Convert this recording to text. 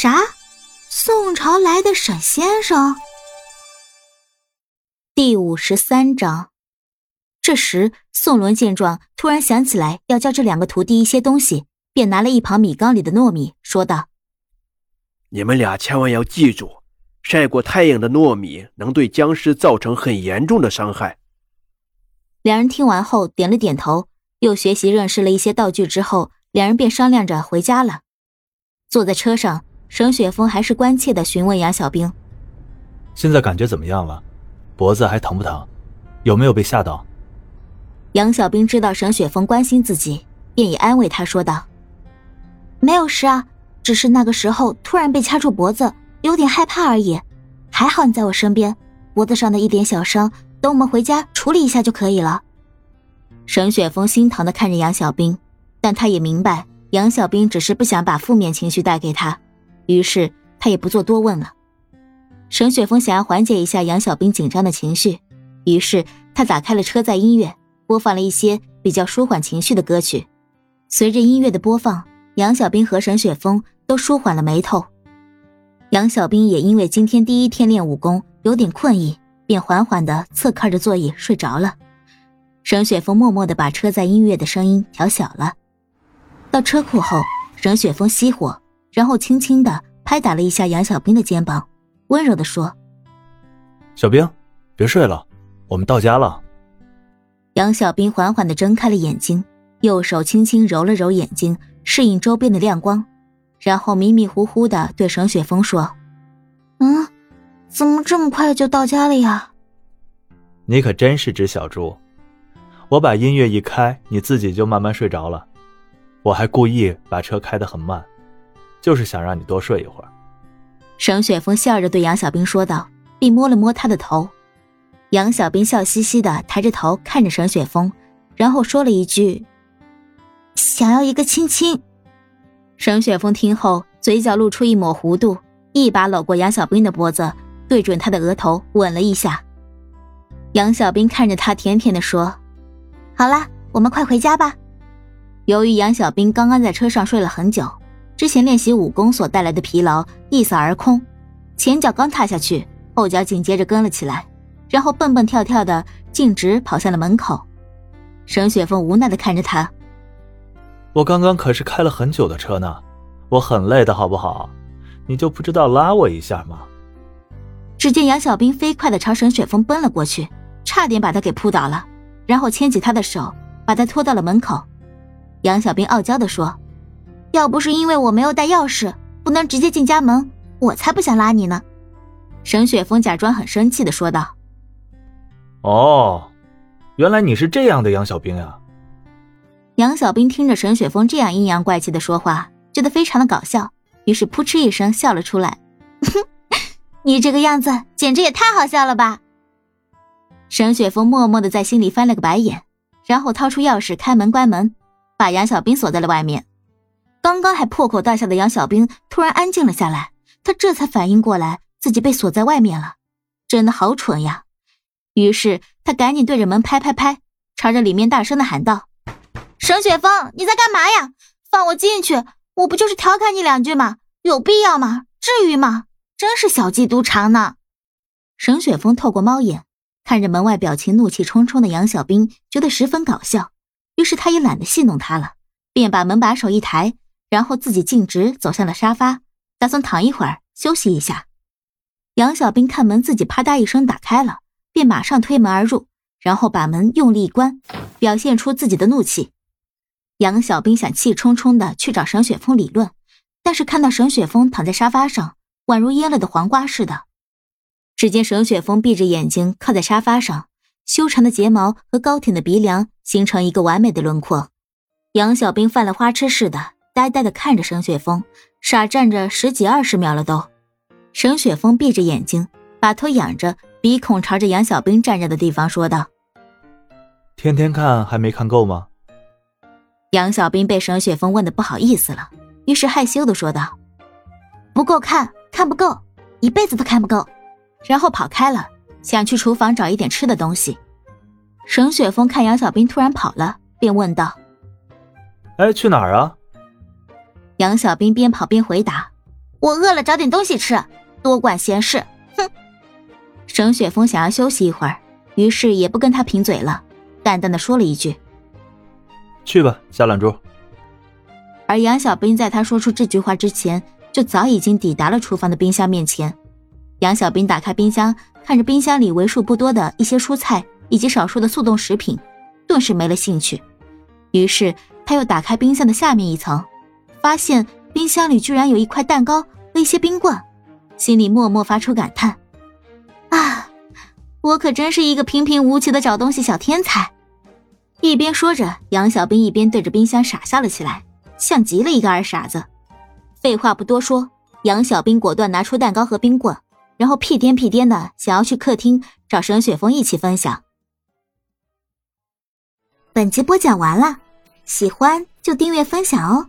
啥？宋朝来的沈先生？第五十三章。这时，宋伦见状，突然想起来要教这两个徒弟一些东西，便拿了一旁米缸里的糯米，说道：“你们俩千万要记住，晒过太阳的糯米能对僵尸造成很严重的伤害。”两人听完后点了点头，又学习认识了一些道具之后，两人便商量着回家了。坐在车上。沈雪峰还是关切的询问杨小兵：“现在感觉怎么样了？脖子还疼不疼？有没有被吓到？”杨小兵知道沈雪峰关心自己，便也安慰他说道：“没有事啊，只是那个时候突然被掐住脖子，有点害怕而已。还好你在我身边，脖子上的一点小伤，等我们回家处理一下就可以了。”沈雪峰心疼的看着杨小兵，但他也明白杨小兵只是不想把负面情绪带给他。于是他也不做多问了。沈雪峰想要缓解一下杨小兵紧张的情绪，于是他打开了车载音乐，播放了一些比较舒缓情绪的歌曲。随着音乐的播放，杨小兵和沈雪峰都舒缓了眉头。杨小兵也因为今天第一天练武功有点困意，便缓缓地侧靠着座椅睡着了。沈雪峰默默地把车载音乐的声音调小了。到车库后，沈雪峰熄火。然后轻轻的拍打了一下杨小兵的肩膀，温柔的说：“小兵，别睡了，我们到家了。”杨小兵缓缓的睁开了眼睛，右手轻轻揉了揉眼睛，适应周边的亮光，然后迷迷糊糊的对沈雪峰说：“嗯，怎么这么快就到家了呀？”你可真是只小猪，我把音乐一开，你自己就慢慢睡着了，我还故意把车开得很慢。就是想让你多睡一会儿。”沈雪峰笑着对杨小兵说道，并摸了摸他的头。杨小兵笑嘻嘻的抬着头看着沈雪峰，然后说了一句：“想要一个亲亲。”沈雪峰听后，嘴角露出一抹弧度，一把搂过杨小兵的脖子，对准他的额头吻了一下。杨小兵看着他，甜甜的说：“好啦，我们快回家吧。”由于杨小兵刚刚在车上睡了很久。之前练习武功所带来的疲劳一扫而空，前脚刚踏下去，后脚紧接着跟了起来，然后蹦蹦跳跳的径直跑向了门口。沈雪峰无奈的看着他：“我刚刚可是开了很久的车呢，我很累的好不好？你就不知道拉我一下吗？”只见杨小兵飞快的朝沈雪峰奔了过去，差点把他给扑倒了，然后牵起他的手，把他拖到了门口。杨小兵傲娇的说。要不是因为我没有带钥匙，不能直接进家门，我才不想拉你呢。”沈雪峰假装很生气的说道。“哦，原来你是这样的杨小兵呀。”杨小兵听着沈雪峰这样阴阳怪气的说话，觉得非常的搞笑，于是扑哧一声笑了出来。“你这个样子简直也太好笑了吧！”沈雪峰默默的在心里翻了个白眼，然后掏出钥匙开门关门，把杨小兵锁在了外面。刚刚还破口大笑的杨小兵突然安静了下来，他这才反应过来自己被锁在外面了，真的好蠢呀！于是他赶紧对着门拍拍拍，朝着里面大声的喊道：“沈雪峰，你在干嘛呀？放我进去！我不就是调侃你两句吗？有必要吗？至于吗？真是小鸡肚肠呢！”沈雪峰透过猫眼看着门外表情怒气冲冲的杨小兵，觉得十分搞笑，于是他也懒得戏弄他了，便把门把手一抬。然后自己径直走向了沙发，打算躺一会儿休息一下。杨小兵看门自己啪嗒一声打开了，便马上推门而入，然后把门用力一关，表现出自己的怒气。杨小兵想气冲冲的去找沈雪峰理论，但是看到沈雪峰躺在沙发上，宛如腌了的黄瓜似的。只见沈雪峰闭着眼睛靠在沙发上，修长的睫毛和高挺的鼻梁形成一个完美的轮廓。杨小兵犯了花痴似的。呆呆的看着沈雪峰，傻站着十几二十秒了都。沈雪峰闭着眼睛，把头仰着，鼻孔朝着杨小兵站着的地方说道：“天天看还没看够吗？”杨小兵被沈雪峰问的不好意思了，于是害羞的说道：“不够看，看不够，一辈子都看不够。”然后跑开了，想去厨房找一点吃的东西。沈雪峰看杨小兵突然跑了，便问道：“哎，去哪儿啊？”杨小兵边跑边回答：“我饿了，找点东西吃，多管闲事。哼！沈雪峰想要休息一会儿，于是也不跟他贫嘴了，淡淡的说了一句：“去吧，小懒猪。”而杨小兵在他说出这句话之前，就早已经抵达了厨房的冰箱面前。杨小兵打开冰箱，看着冰箱里为数不多的一些蔬菜以及少数的速冻食品，顿时没了兴趣。于是他又打开冰箱的下面一层，发现冰箱里居然有一块蛋糕和一些冰棍，心里默默发出感叹：“啊，我可真是一个平平无奇的找东西小天才。”一边说着，杨小兵一边对着冰箱傻笑了起来，像极了一个二傻子。废话不多说，杨小兵果断拿出蛋糕和冰棍，然后屁颠屁颠的想要去客厅找沈雪峰一起分享。本集播讲完了，喜欢就订阅分享哦。